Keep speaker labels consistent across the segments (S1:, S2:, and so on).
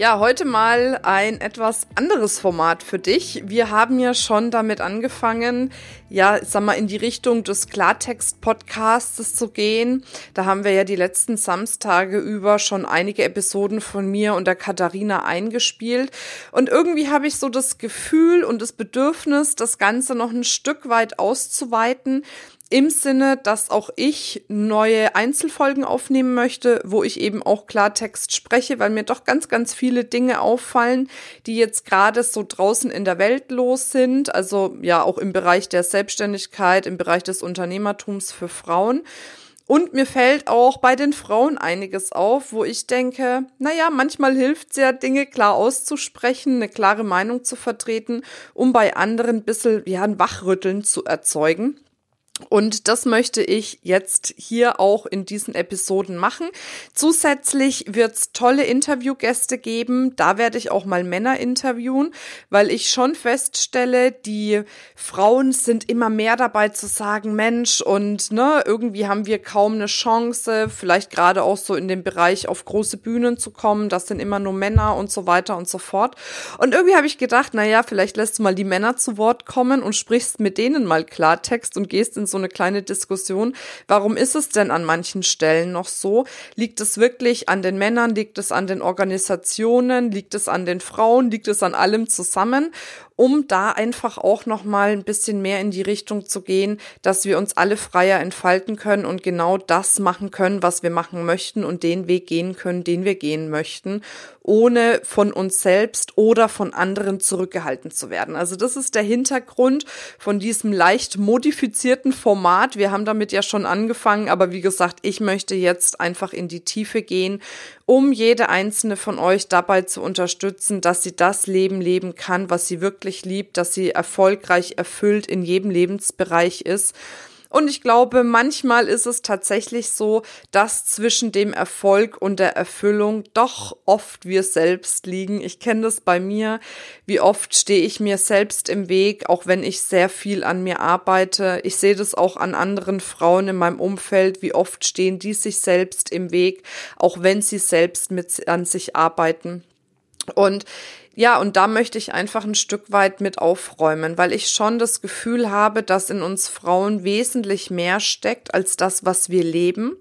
S1: Ja, heute mal ein etwas anderes Format für dich. Wir haben ja schon damit angefangen, ja, sag mal, in die Richtung des Klartext-Podcasts zu gehen. Da haben wir ja die letzten Samstage über schon einige Episoden von mir und der Katharina eingespielt. Und irgendwie habe ich so das Gefühl und das Bedürfnis, das Ganze noch ein Stück weit auszuweiten, im Sinne, dass auch ich neue Einzelfolgen aufnehmen möchte, wo ich eben auch Klartext spreche, weil mir doch ganz, ganz viele Dinge auffallen, die jetzt gerade so draußen in der Welt los sind. Also ja, auch im Bereich der Selbstständigkeit, im Bereich des Unternehmertums für Frauen. Und mir fällt auch bei den Frauen einiges auf, wo ich denke, naja, manchmal hilft es ja, Dinge klar auszusprechen, eine klare Meinung zu vertreten, um bei anderen ein bisschen, ja, ein Wachrütteln zu erzeugen. Und das möchte ich jetzt hier auch in diesen Episoden machen. Zusätzlich wird es tolle Interviewgäste geben. Da werde ich auch mal Männer interviewen, weil ich schon feststelle, die Frauen sind immer mehr dabei zu sagen, Mensch, und ne, irgendwie haben wir kaum eine Chance, vielleicht gerade auch so in dem Bereich auf große Bühnen zu kommen. Das sind immer nur Männer und so weiter und so fort. Und irgendwie habe ich gedacht, na ja, vielleicht lässt du mal die Männer zu Wort kommen und sprichst mit denen mal Klartext und gehst in so eine kleine Diskussion. Warum ist es denn an manchen Stellen noch so? Liegt es wirklich an den Männern? Liegt es an den Organisationen? Liegt es an den Frauen? Liegt es an allem zusammen? um da einfach auch noch mal ein bisschen mehr in die Richtung zu gehen, dass wir uns alle freier entfalten können und genau das machen können, was wir machen möchten und den Weg gehen können, den wir gehen möchten, ohne von uns selbst oder von anderen zurückgehalten zu werden. Also das ist der Hintergrund von diesem leicht modifizierten Format. Wir haben damit ja schon angefangen, aber wie gesagt, ich möchte jetzt einfach in die Tiefe gehen um jede einzelne von euch dabei zu unterstützen, dass sie das Leben leben kann, was sie wirklich liebt, dass sie erfolgreich erfüllt in jedem Lebensbereich ist und ich glaube, manchmal ist es tatsächlich so, dass zwischen dem Erfolg und der Erfüllung doch oft wir selbst liegen. Ich kenne das bei mir. Wie oft stehe ich mir selbst im Weg, auch wenn ich sehr viel an mir arbeite. Ich sehe das auch an anderen Frauen in meinem Umfeld. Wie oft stehen die sich selbst im Weg, auch wenn sie selbst mit an sich arbeiten. Und ja, und da möchte ich einfach ein Stück weit mit aufräumen, weil ich schon das Gefühl habe, dass in uns Frauen wesentlich mehr steckt als das, was wir leben.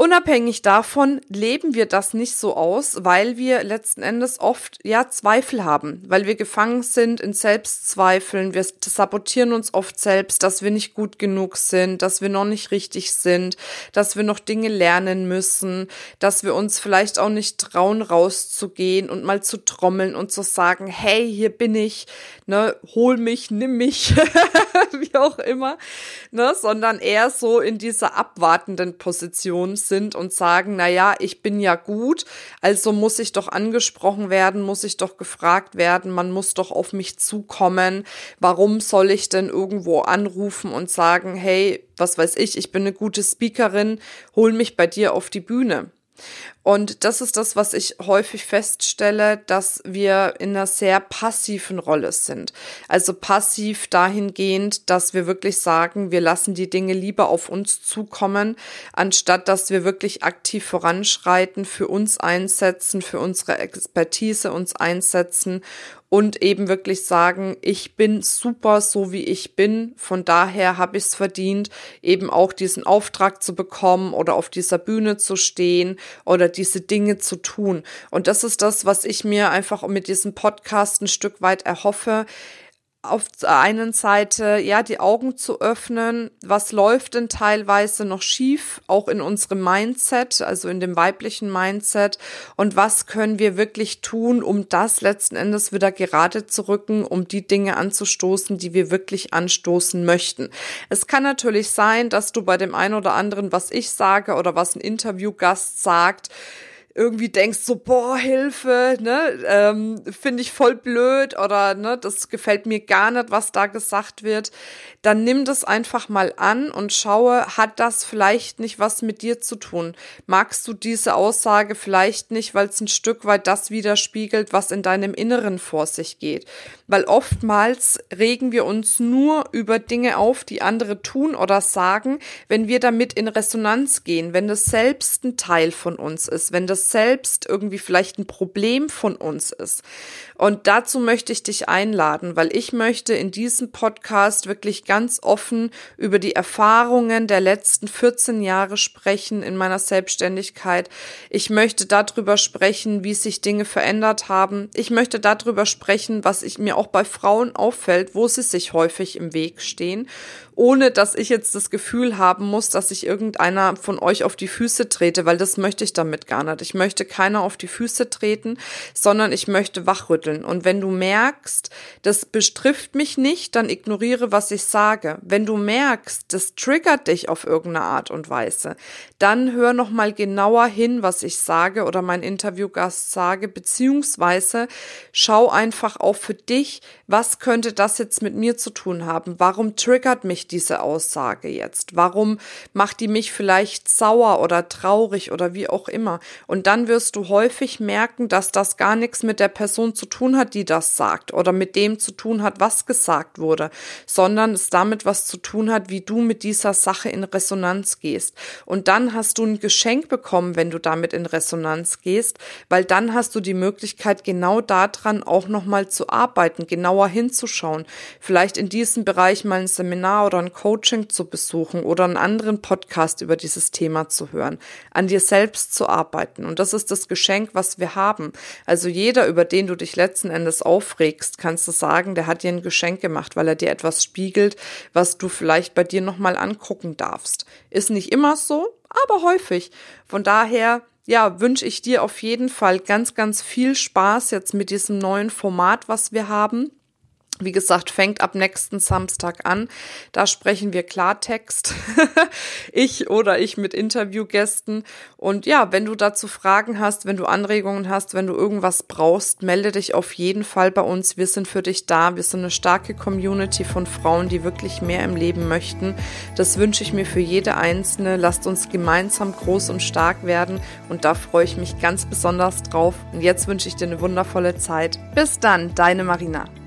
S1: Unabhängig davon leben wir das nicht so aus, weil wir letzten Endes oft ja Zweifel haben, weil wir gefangen sind in Selbstzweifeln. Wir sabotieren uns oft selbst, dass wir nicht gut genug sind, dass wir noch nicht richtig sind, dass wir noch Dinge lernen müssen, dass wir uns vielleicht auch nicht trauen, rauszugehen und mal zu trommeln und zu sagen, hey, hier bin ich, ne, hol mich, nimm mich, wie auch immer, ne, sondern eher so in dieser abwartenden Position sind und sagen, na ja, ich bin ja gut, also muss ich doch angesprochen werden, muss ich doch gefragt werden, man muss doch auf mich zukommen. Warum soll ich denn irgendwo anrufen und sagen, hey, was weiß ich, ich bin eine gute Speakerin, hol mich bei dir auf die Bühne? Und das ist das, was ich häufig feststelle, dass wir in einer sehr passiven Rolle sind. Also passiv dahingehend, dass wir wirklich sagen, wir lassen die Dinge lieber auf uns zukommen, anstatt dass wir wirklich aktiv voranschreiten, für uns einsetzen, für unsere Expertise uns einsetzen und eben wirklich sagen, ich bin super so wie ich bin. Von daher habe ich es verdient, eben auch diesen Auftrag zu bekommen oder auf dieser Bühne zu stehen oder diese Dinge zu tun. Und das ist das, was ich mir einfach mit diesem Podcast ein Stück weit erhoffe, auf der einen Seite ja die Augen zu öffnen, was läuft denn teilweise noch schief, auch in unserem Mindset, also in dem weiblichen Mindset und was können wir wirklich tun, um das letzten Endes wieder gerade zu rücken, um die Dinge anzustoßen, die wir wirklich anstoßen möchten. Es kann natürlich sein, dass du bei dem einen oder anderen, was ich sage oder was ein Interviewgast sagt, irgendwie denkst so, boah, Hilfe, ne, ähm, finde ich voll blöd oder ne, das gefällt mir gar nicht, was da gesagt wird, dann nimm das einfach mal an und schaue, hat das vielleicht nicht was mit dir zu tun? Magst du diese Aussage vielleicht nicht, weil es ein Stück weit das widerspiegelt, was in deinem Inneren vor sich geht? Weil oftmals regen wir uns nur über Dinge auf, die andere tun oder sagen, wenn wir damit in Resonanz gehen, wenn das selbst ein Teil von uns ist, wenn das selbst irgendwie vielleicht ein Problem von uns ist. Und dazu möchte ich dich einladen, weil ich möchte in diesem Podcast wirklich ganz offen über die Erfahrungen der letzten 14 Jahre sprechen in meiner Selbstständigkeit. Ich möchte darüber sprechen, wie sich Dinge verändert haben. Ich möchte darüber sprechen, was ich mir auch bei Frauen auffällt, wo sie sich häufig im Weg stehen ohne dass ich jetzt das Gefühl haben muss, dass ich irgendeiner von euch auf die Füße trete, weil das möchte ich damit gar nicht. Ich möchte keiner auf die Füße treten, sondern ich möchte wachrütteln. Und wenn du merkst, das bestrifft mich nicht, dann ignoriere, was ich sage. Wenn du merkst, das triggert dich auf irgendeine Art und Weise, dann hör noch mal genauer hin, was ich sage oder mein Interviewgast sage, beziehungsweise schau einfach auch für dich, was könnte das jetzt mit mir zu tun haben? Warum triggert mich diese Aussage jetzt? Warum macht die mich vielleicht sauer oder traurig oder wie auch immer? Und dann wirst du häufig merken, dass das gar nichts mit der Person zu tun hat, die das sagt oder mit dem zu tun hat, was gesagt wurde, sondern es damit was zu tun hat, wie du mit dieser Sache in Resonanz gehst. Und dann hast du ein Geschenk bekommen, wenn du damit in Resonanz gehst, weil dann hast du die Möglichkeit, genau daran auch nochmal zu arbeiten, genauer hinzuschauen, vielleicht in diesem Bereich mal ein Seminar oder ein Coaching zu besuchen oder einen anderen Podcast über dieses Thema zu hören, an dir selbst zu arbeiten. Und das ist das Geschenk, was wir haben. Also jeder, über den du dich letzten Endes aufregst, kannst du sagen, der hat dir ein Geschenk gemacht, weil er dir etwas spiegelt, was du vielleicht bei dir nochmal angucken darfst. Ist nicht immer so, aber häufig. Von daher ja, wünsche ich dir auf jeden Fall ganz, ganz viel Spaß jetzt mit diesem neuen Format, was wir haben. Wie gesagt, fängt ab nächsten Samstag an. Da sprechen wir Klartext. ich oder ich mit Interviewgästen. Und ja, wenn du dazu Fragen hast, wenn du Anregungen hast, wenn du irgendwas brauchst, melde dich auf jeden Fall bei uns. Wir sind für dich da. Wir sind eine starke Community von Frauen, die wirklich mehr im Leben möchten. Das wünsche ich mir für jede Einzelne. Lasst uns gemeinsam groß und stark werden. Und da freue ich mich ganz besonders drauf. Und jetzt wünsche ich dir eine wundervolle Zeit. Bis dann, deine Marina.